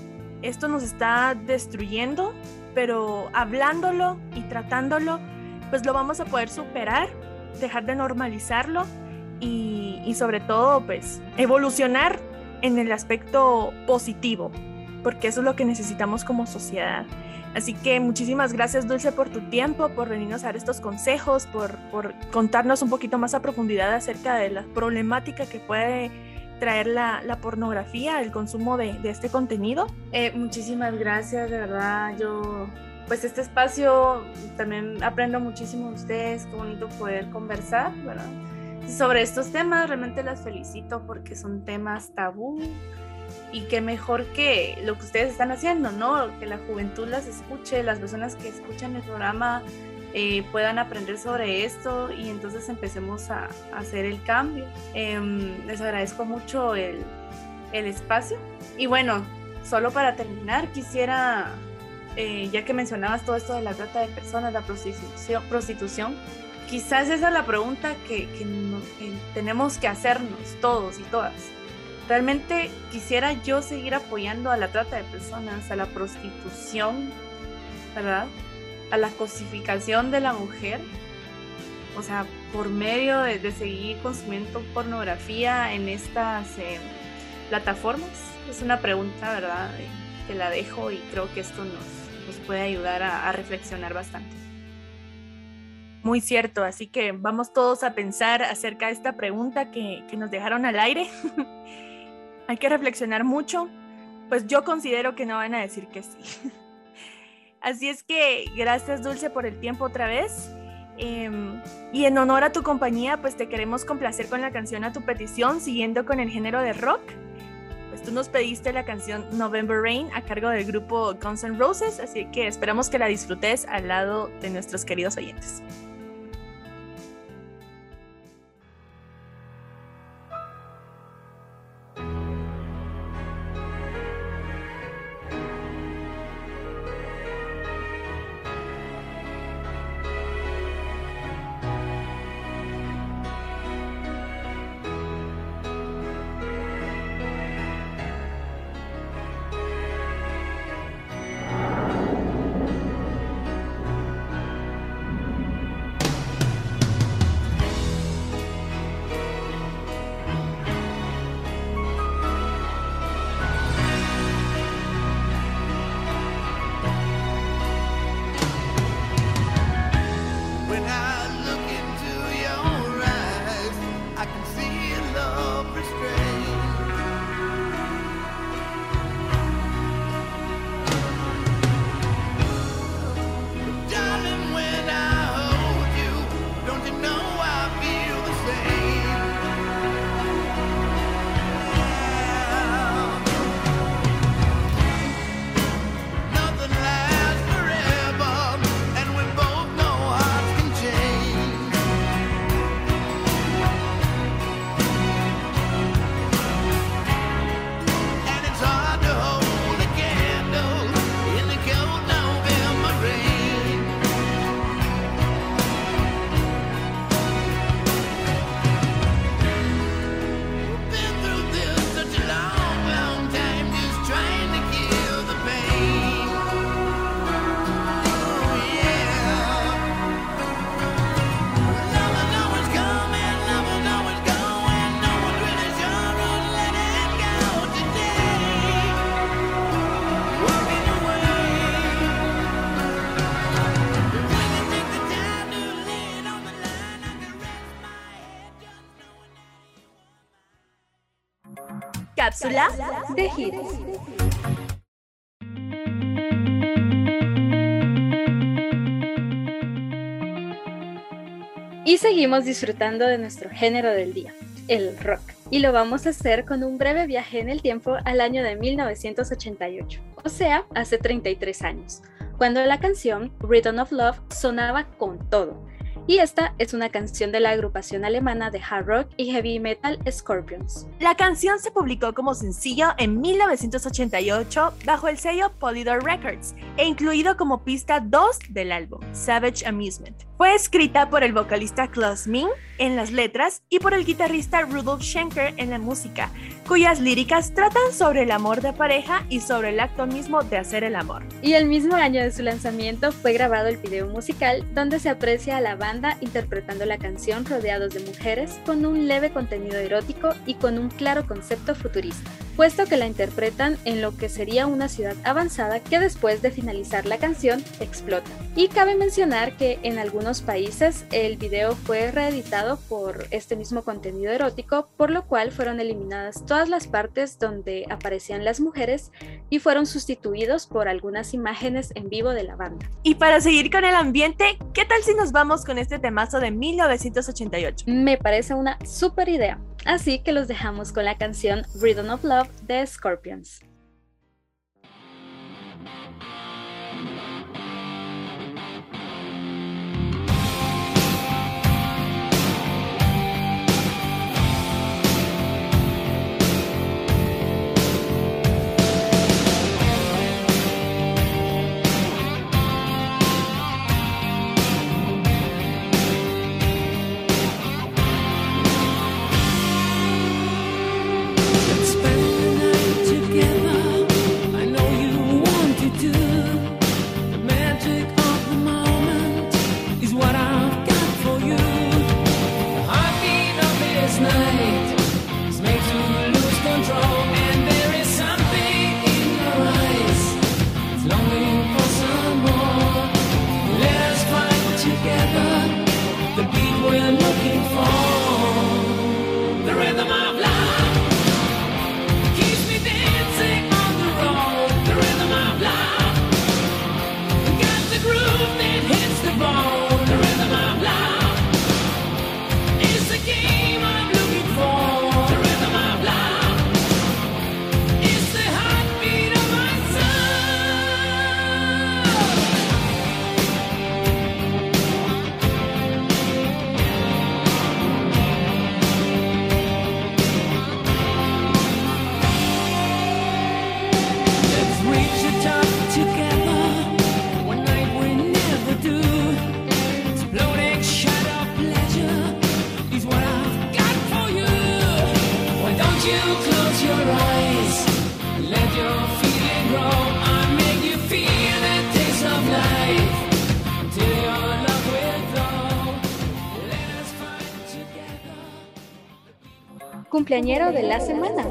esto nos está destruyendo, pero hablándolo y tratándolo, pues lo vamos a poder superar, dejar de normalizarlo y, y sobre todo, pues evolucionar en el aspecto positivo, porque eso es lo que necesitamos como sociedad. Así que muchísimas gracias Dulce por tu tiempo, por venirnos a dar estos consejos, por, por contarnos un poquito más a profundidad acerca de la problemática que puede traer la, la pornografía, el consumo de, de este contenido. Eh, muchísimas gracias, de verdad. Yo, pues este espacio también aprendo muchísimo de ustedes, qué bonito poder conversar, ¿verdad? Sobre estos temas, realmente las felicito porque son temas tabú y qué mejor que lo que ustedes están haciendo, ¿no? Que la juventud las escuche, las personas que escuchan el programa eh, puedan aprender sobre esto y entonces empecemos a, hacer el cambio. Em, les agradezco mucho el, el, espacio. Y bueno, solo para terminar, quisiera, eh, ya que mencionabas todo esto de la trata de personas, la prostitución, prostitución quizás esa es la pregunta que, que, que tenemos que hacernos todos y todas. Realmente quisiera yo seguir apoyando a la trata de personas, a la prostitución, ¿verdad? a la cosificación de la mujer, o sea, por medio de, seguir consumiendo pornografía en estas em, plataformas? Es una pregunta, ¿verdad? Te la dejo y creo que esto nos, nos puede ayudar a, reflexionar bastante. Muy cierto, así que vamos todos a pensar acerca de esta pregunta que, que nos dejaron al aire. Hay que reflexionar mucho, pues yo considero que no van a decir que sí. Así es que gracias Dulce por el tiempo otra vez. Em, y en honor a tu compañía, pues te queremos complacer con la canción a tu petición, siguiendo con el género de rock. Pues tú nos pediste la canción November Rain a cargo del grupo Guns N' Roses, así que esperamos que la disfrutes al lado de nuestros queridos oyentes. Cápsula de hits. Y seguimos disfrutando de nuestro género del día, el rock. Y lo vamos a hacer con un breve viaje en el tiempo al año de 1988, o sea, hace 33 años, cuando la canción Rhythm of Love sonaba con todo y esta es una canción de la agrupación alemana de hard rock y heavy metal Scorpions. La canción se publicó como sencillo en 1988 bajo el sello Polydor Records e incluido como pista 2 del álbum, Savage Amusement. Fue escrita por el vocalista Klaus Ming en las letras y por el guitarrista Rudolf Schenker en la música, cuyas líricas tratan sobre el amor de pareja y sobre el acto mismo de hacer el amor. Y el mismo año de su lanzamiento fue grabado el video musical donde se aprecia a la banda interpretando la canción rodeados de mujeres con un leve contenido erótico y con un claro concepto futurista puesto que la interpretan en lo que sería una ciudad avanzada que después de finalizar la canción explota. Y cabe mencionar que en algunos países el video fue reeditado por este mismo contenido erótico, por lo cual fueron eliminadas todas las partes donde aparecían las mujeres y fueron sustituidos por algunas imágenes en vivo de la banda. Y para seguir con el ambiente, ¿qué tal si nos vamos con este temazo de 1988? Me parece una super idea. Así que los dejamos con la canción Rhythm of Love de Scorpions. Cumpleañero de la semana.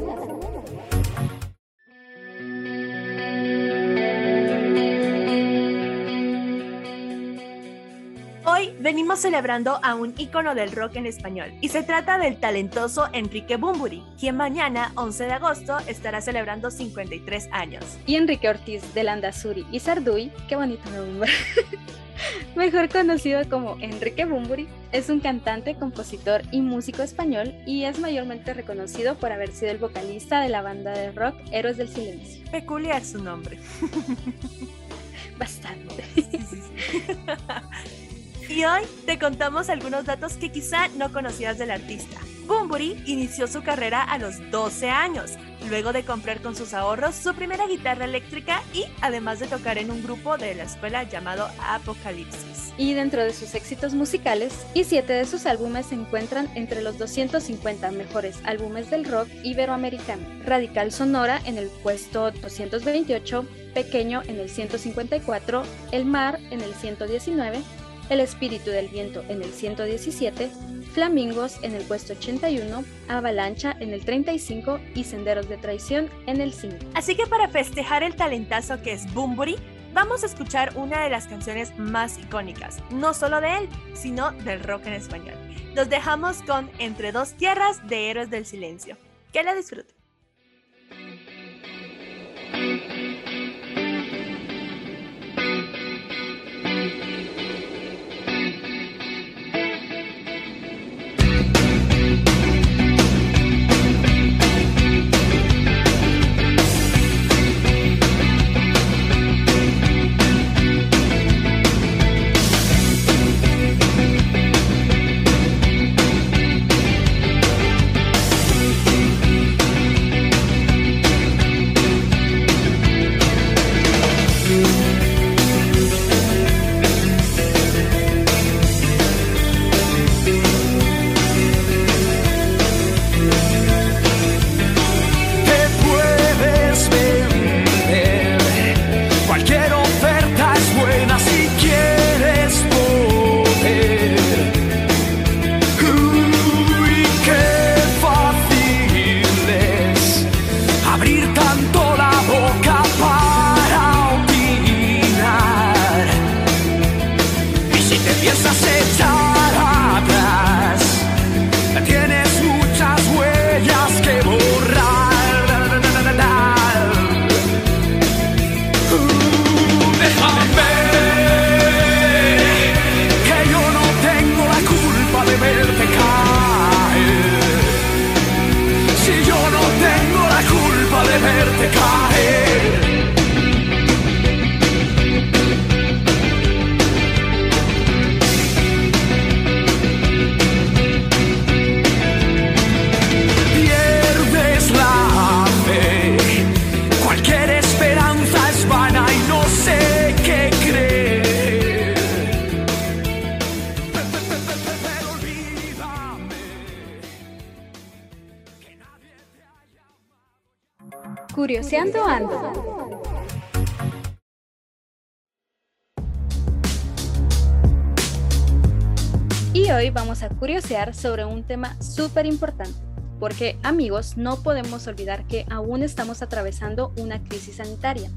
Hoy venimos celebrando a un ícono del rock en español y se trata del talentoso Enrique Bumburi, quien mañana, 11 de agosto, estará celebrando 53 años. Y Enrique Ortiz de Landazuri y Sarduy, qué bonito nombre. Mejor conocido como Enrique Bumburi, es un cantante, compositor y músico español y es mayormente reconocido por haber sido el vocalista de la banda de rock Héroes del Silencio. Peculiar su nombre. Bastante. Y hoy te contamos algunos datos que quizá no conocías del artista. Bumburi inició su carrera a los 12 años, luego de comprar con sus ahorros su primera guitarra eléctrica y además de tocar en un grupo de la escuela llamado Apocalipsis. Y dentro de sus éxitos musicales, y siete de sus álbumes se encuentran entre los 250 mejores álbumes del rock iberoamericano. Radical Sonora en el puesto 228, Pequeño en el 154, El Mar en el 119, el espíritu del viento en el 117, Flamingos en el puesto 81, Avalancha en el 35 y Senderos de Traición en el 5. Así que para festejar el talentazo que es Bumburi, vamos a escuchar una de las canciones más icónicas, no solo de él, sino del rock en español. Los dejamos con Entre dos tierras de Héroes del Silencio. Que la disfruten. Sobre un tema súper importante, porque amigos, no podemos olvidar que aún estamos atravesando una crisis sanitaria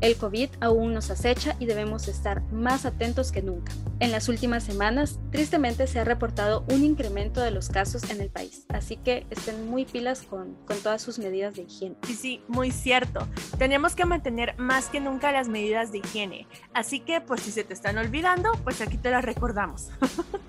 el COVID aún nos acecha y debemos estar más atentos que nunca. En las últimas semanas, tristemente se ha reportado un incremento de los casos en el país, así que estén muy pilas con, con todas sus medidas de higiene. Sí, sí, muy cierto. Tenemos que mantener más que nunca las medidas de higiene, así que pues si se te están olvidando, pues aquí te las recordamos.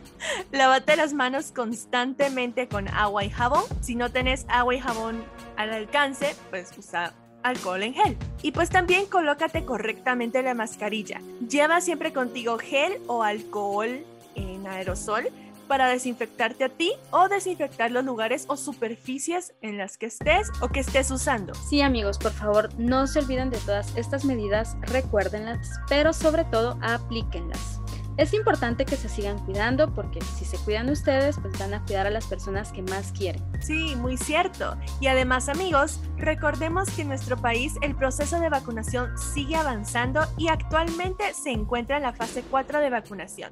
Lávate las manos constantemente con agua y jabón. Si no tenés agua y jabón al alcance, pues usa alcohol en gel. Y pues también colócate correctamente la mascarilla. Lleva siempre contigo gel o alcohol en aerosol para desinfectarte a ti o desinfectar los lugares o superficies en las que estés o que estés usando. Sí amigos, por favor, no se olviden de todas estas medidas, recuérdenlas, pero sobre todo aplíquenlas. Es importante que se sigan cuidando porque si se cuidan ustedes, pues van a cuidar a las personas que más quieren. Sí, muy cierto. Y además, amigos, recordemos que en nuestro país el proceso de vacunación sigue avanzando y actualmente se encuentra en la fase 4 de vacunación.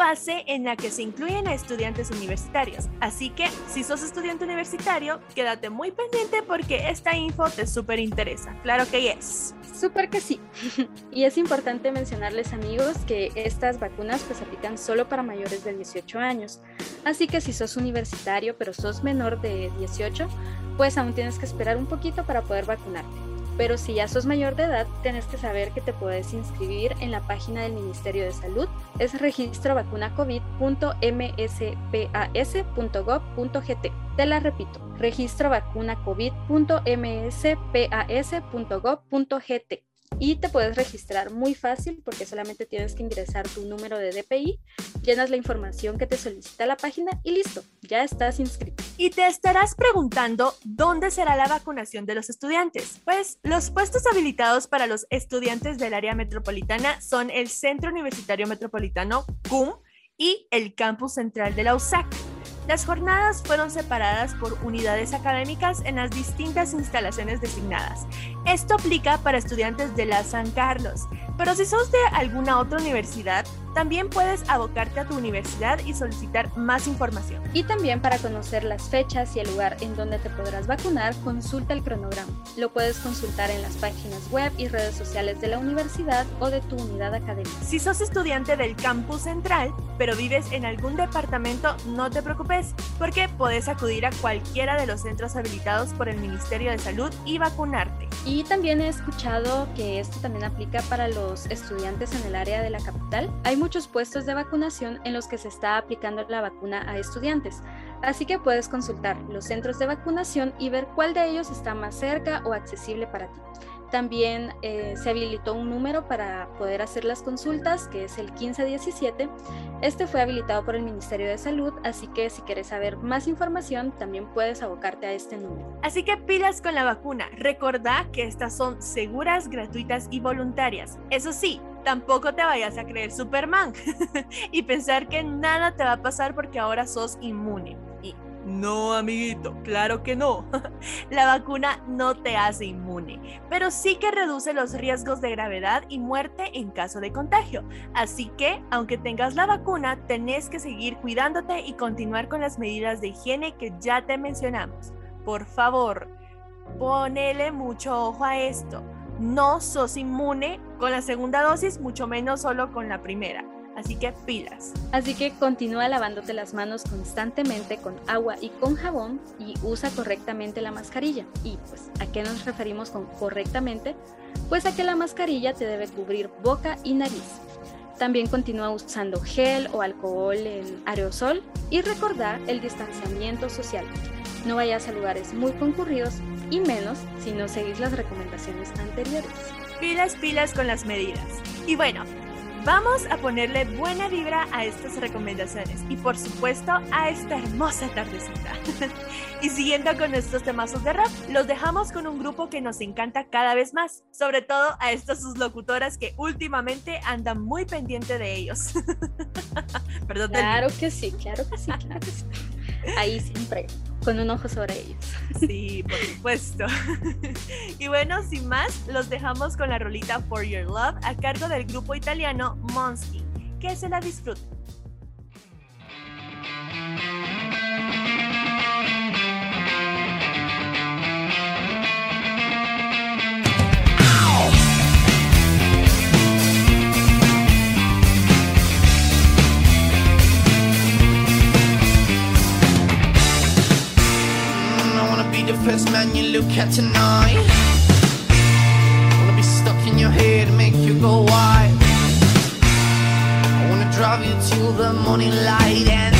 Fase en la que se incluyen a estudiantes universitarios. Así que si sos estudiante universitario, quédate muy pendiente porque esta info te súper interesa. Claro que yes. Súper que sí. y es importante mencionarles amigos que estas vacunas pues aplican solo para mayores de 18 años. Así que si sos universitario pero sos menor de 18, pues aún tienes que esperar un poquito para poder vacunarte. Pero si ya sos mayor de edad, tienes que saber que te puedes inscribir en la página del Ministerio de Salud. Es registrovacunacovid.mspas.gov.gt. Te la repito, registrovacunacovid.mspas.gov.gt y te puedes registrar muy fácil porque solamente tienes que ingresar tu número de DPI, llenas la información que te solicita la página y listo, ya estás inscrito. Y te estarás preguntando dónde será la vacunación de los estudiantes. Pues los puestos habilitados para los estudiantes del área metropolitana son el Centro Universitario Metropolitano CUM y el campus central de la USAC. Las jornadas fueron separadas por unidades académicas en las distintas instalaciones designadas. Esto aplica para estudiantes de la San Carlos, pero si sos de alguna otra universidad, también puedes abocarte a tu universidad y solicitar más información. Y también para conocer las fechas y el lugar en donde te podrás vacunar, consulta el cronograma. Lo puedes consultar en las páginas web y redes sociales de la universidad o de tu unidad académica. Si sos estudiante del campus central, pero vives en algún departamento, no te preocupes, porque puedes acudir a cualquiera de los centros habilitados por el Ministerio de Salud y vacunarte. Y también he escuchado que esto también aplica para los estudiantes en el área de la capital. Hay muchos puestos de vacunación en los que se está aplicando la vacuna a estudiantes, así que puedes consultar los centros de vacunación y ver cuál de ellos está más cerca o accesible para ti. También eh, se habilitó un número para poder hacer las consultas, que es el 1517. Este fue habilitado por el Ministerio de Salud, así que si quieres saber más información, también puedes abocarte a este número. Así que pilas con la vacuna. Recordá que estas son seguras, gratuitas y voluntarias. Eso sí, tampoco te vayas a creer Superman y pensar que nada te va a pasar porque ahora sos inmune. No, amiguito, claro que no. la vacuna no te hace inmune, pero sí que reduce los riesgos de gravedad y muerte en caso de contagio. Así que, aunque tengas la vacuna, tenés que seguir cuidándote y continuar con las medidas de higiene que ya te mencionamos. Por favor, ponele mucho ojo a esto. No sos inmune con la segunda dosis, mucho menos solo con la primera así que pilas. Así que continúa lavándote las manos constantemente con agua y con jabón y usa correctamente la mascarilla. ¿Y pues a qué nos referimos con correctamente? Pues a que la mascarilla te debe cubrir boca y nariz. También continúa usando gel o alcohol en aerosol y recordar el distanciamiento social. No vayas a lugares muy concurridos y menos si no seguís las recomendaciones anteriores. Pilas, pilas con las medidas. Y bueno, Vamos a ponerle buena vibra a estas recomendaciones y por supuesto a esta hermosa tardecita. y siguiendo con estos temazos de rap, los dejamos con un grupo que nos encanta cada vez más, sobre todo a estas sus locutoras que últimamente andan muy pendiente de ellos. Perdón. Claro que sí, claro que sí, claro que sí. Ahí siempre con un ojo sobre ellos. Sí, por supuesto. y bueno, sin más, los dejamos con la rolita For Your Love a cargo del grupo italiano Monsky. Que se la disfruten. First man you look at tonight. Wanna be stuck in your head, and make you go wild. I wanna drive you till the morning light, and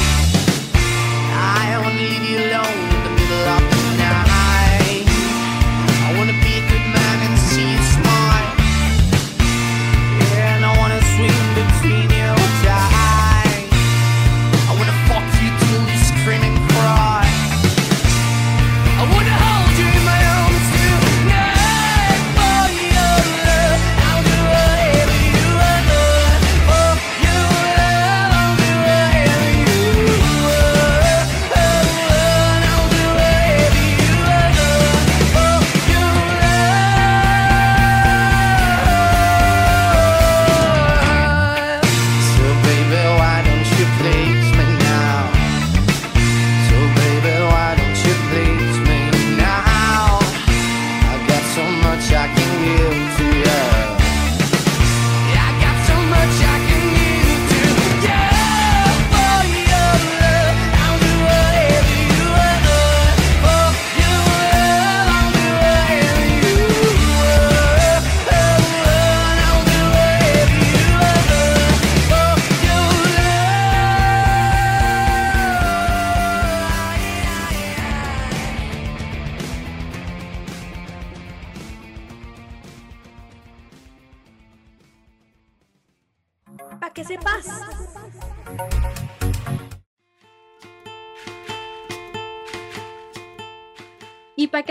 I wanna leave you alone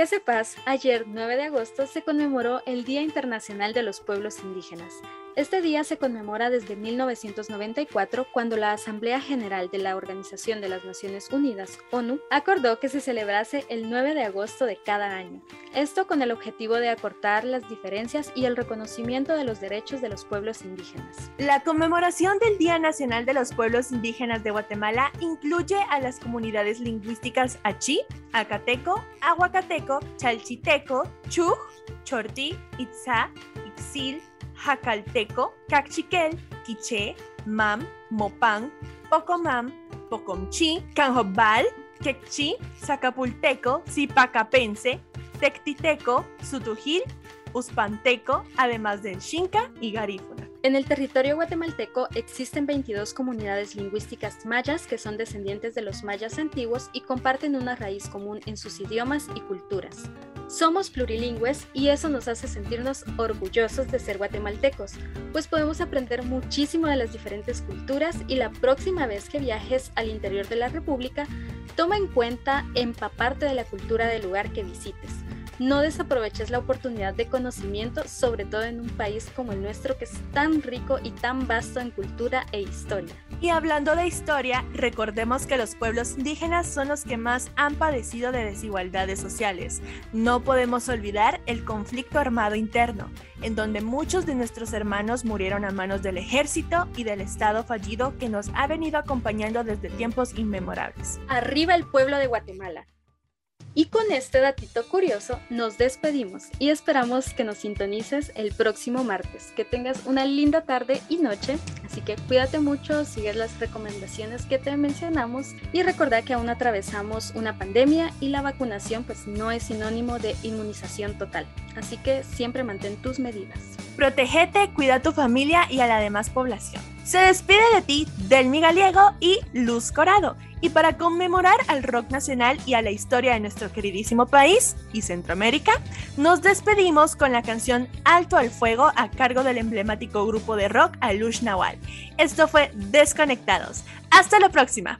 sepas, ayer 9 de agosto se conmemoró el Día Internacional de los Pueblos Indígenas. Este día se conmemora desde 1994 cuando la Asamblea General de la Organización de las Naciones Unidas, ONU, acordó que se celebrase el 9 de agosto de cada año. Esto con el objetivo de acortar las diferencias y el reconocimiento de los derechos de los pueblos indígenas. La conmemoración del Día Nacional de los Pueblos Indígenas de Guatemala incluye a las comunidades lingüísticas Achí, Acateco, Aguacateco, Chalchiteco, Chuj, Chorti, Itzá, Ixil, Jacalteco, Cachiquel, Quiché, Mam, Mopán, Pocomam, Pocomchi, Canjobal, Quechí, Zacapulteco, Zipacapense, Tectiteco, Sutujil, Uspanteco, además del Xinca y Garífuna. En el territorio guatemalteco existen 22 comunidades lingüísticas mayas que son descendientes de los mayas antiguos y comparten una raíz común en sus idiomas y culturas. Somos plurilingües y eso nos hace sentirnos orgullosos de ser guatemaltecos, pues podemos aprender muchísimo de las diferentes culturas y la próxima vez que viajes al interior de la República, toma en cuenta empaparte de la cultura del lugar que visites no desaproveches la oportunidad de conocimiento, sobre todo en un país como el nuestro que es tan rico y tan vasto en cultura e historia. Y hablando de historia, recordemos que los pueblos indígenas son los que más han padecido de desigualdades sociales. No podemos olvidar el conflicto armado interno, en donde muchos de nuestros hermanos murieron a manos del ejército y del Estado fallido que nos ha venido acompañando desde tiempos inmemorables. Arriba el pueblo de Guatemala. Y con este datito curioso nos despedimos y esperamos que nos sintonices el próximo martes. Que tengas una linda tarde y noche, así que cuídate mucho, sigue las recomendaciones que te mencionamos y recuerda que aún atravesamos una pandemia y la vacunación pues no es sinónimo de inmunización total. Así que siempre mantén tus medidas. Protégete, cuida a tu familia y a la demás población. Se despide de ti Delmi Galiego y Luz Corado. Y para conmemorar al rock nacional y a la historia de nuestro queridísimo país y Centroamérica, nos despedimos con la canción Alto al Fuego a cargo del emblemático grupo de rock Alush Nawal. Esto fue Desconectados. Hasta la próxima.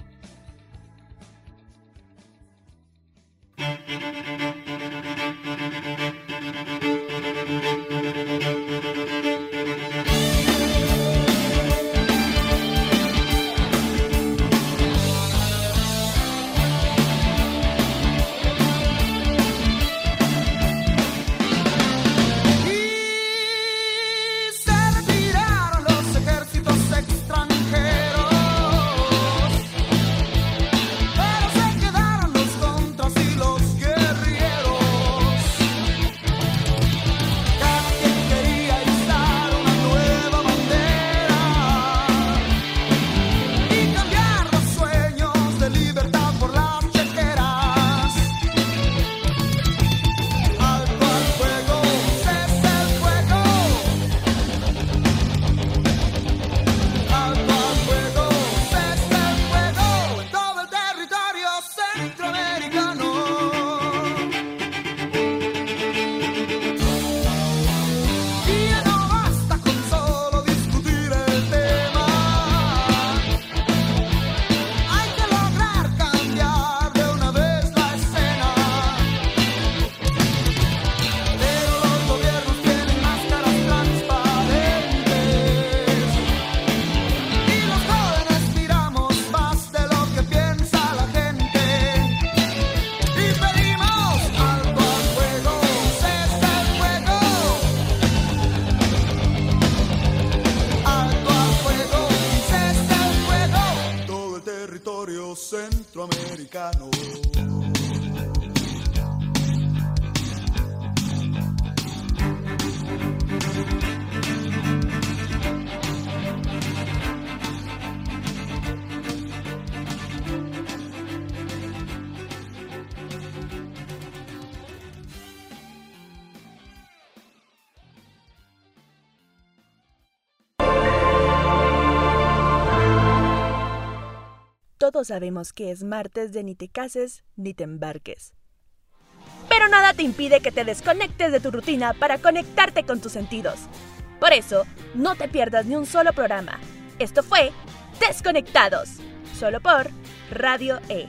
Sabemos que es martes de ni te cases ni te embarques. Pero nada te impide que te desconectes de tu rutina para conectarte con tus sentidos. Por eso, no te pierdas ni un solo programa. Esto fue Desconectados, solo por Radio E.